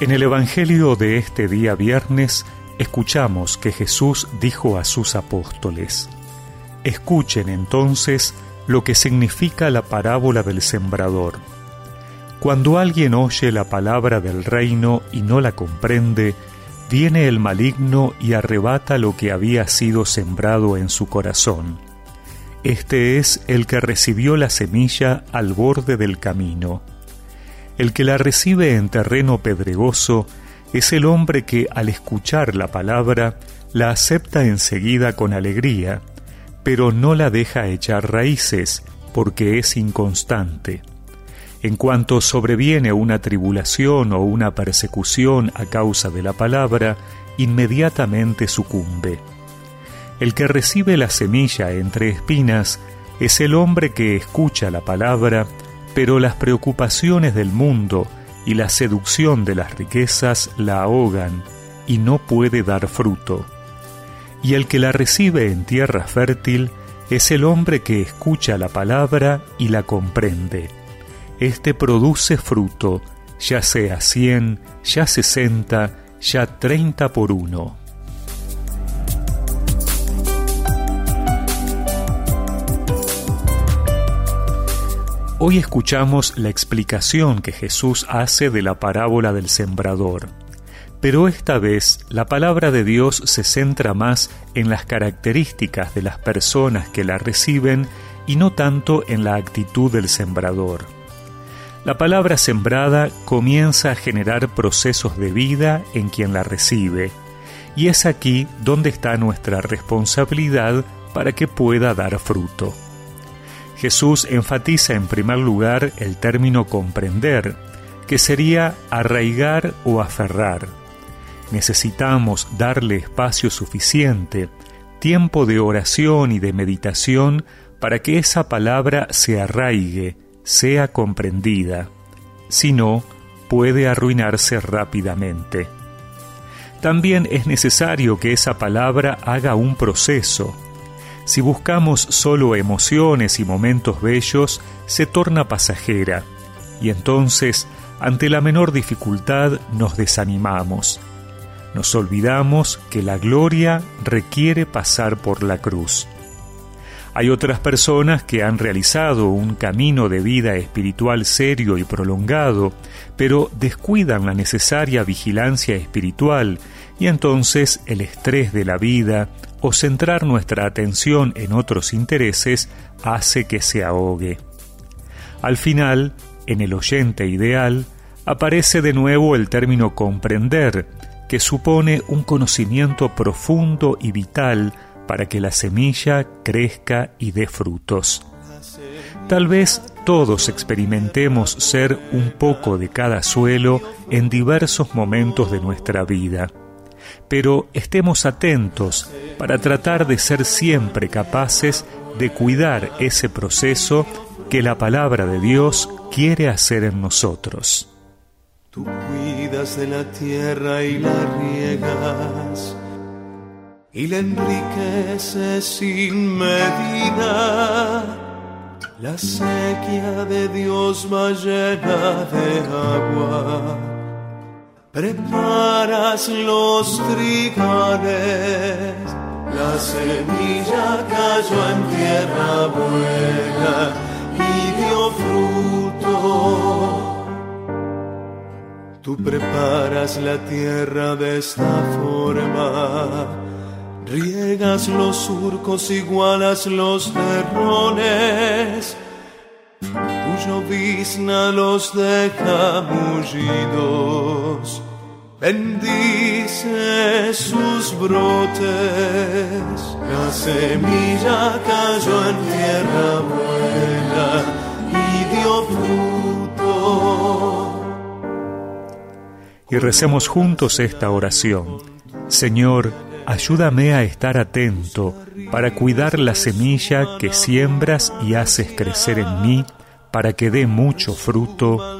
En el Evangelio de este día viernes escuchamos que Jesús dijo a sus apóstoles, Escuchen entonces lo que significa la parábola del sembrador. Cuando alguien oye la palabra del reino y no la comprende, viene el maligno y arrebata lo que había sido sembrado en su corazón. Este es el que recibió la semilla al borde del camino. El que la recibe en terreno pedregoso es el hombre que al escuchar la palabra la acepta enseguida con alegría, pero no la deja echar raíces porque es inconstante. En cuanto sobreviene una tribulación o una persecución a causa de la palabra, inmediatamente sucumbe. El que recibe la semilla entre espinas es el hombre que escucha la palabra, pero las preocupaciones del mundo y la seducción de las riquezas la ahogan y no puede dar fruto. Y el que la recibe en tierra fértil es el hombre que escucha la palabra y la comprende. Este produce fruto, ya sea cien, ya sesenta, ya treinta por uno. Hoy escuchamos la explicación que Jesús hace de la parábola del sembrador, pero esta vez la palabra de Dios se centra más en las características de las personas que la reciben y no tanto en la actitud del sembrador. La palabra sembrada comienza a generar procesos de vida en quien la recibe, y es aquí donde está nuestra responsabilidad para que pueda dar fruto. Jesús enfatiza en primer lugar el término comprender, que sería arraigar o aferrar. Necesitamos darle espacio suficiente, tiempo de oración y de meditación para que esa palabra se arraigue, sea comprendida. Si no, puede arruinarse rápidamente. También es necesario que esa palabra haga un proceso, si buscamos solo emociones y momentos bellos, se torna pasajera, y entonces, ante la menor dificultad, nos desanimamos. Nos olvidamos que la gloria requiere pasar por la cruz. Hay otras personas que han realizado un camino de vida espiritual serio y prolongado, pero descuidan la necesaria vigilancia espiritual y entonces el estrés de la vida o centrar nuestra atención en otros intereses hace que se ahogue. Al final, en el oyente ideal, aparece de nuevo el término comprender, que supone un conocimiento profundo y vital para que la semilla crezca y dé frutos. Tal vez todos experimentemos ser un poco de cada suelo en diversos momentos de nuestra vida pero estemos atentos para tratar de ser siempre capaces de cuidar ese proceso que la palabra de Dios quiere hacer en nosotros. Tú cuidas de la tierra y la riegas y la enriqueces sin medida. La sequía de Dios va llena de agua Preparas los trigales, la semilla cayó en tierra buena y dio fruto. Tú preparas la tierra de esta forma, riegas los surcos, igualas los terrones llovizna los deja mullidos, bendice sus brotes, la semilla cayó en tierra buena y dio fruto. Y recemos juntos esta oración. Señor, ayúdame a estar atento para cuidar la semilla que siembras y haces crecer en mí para que dé mucho fruto.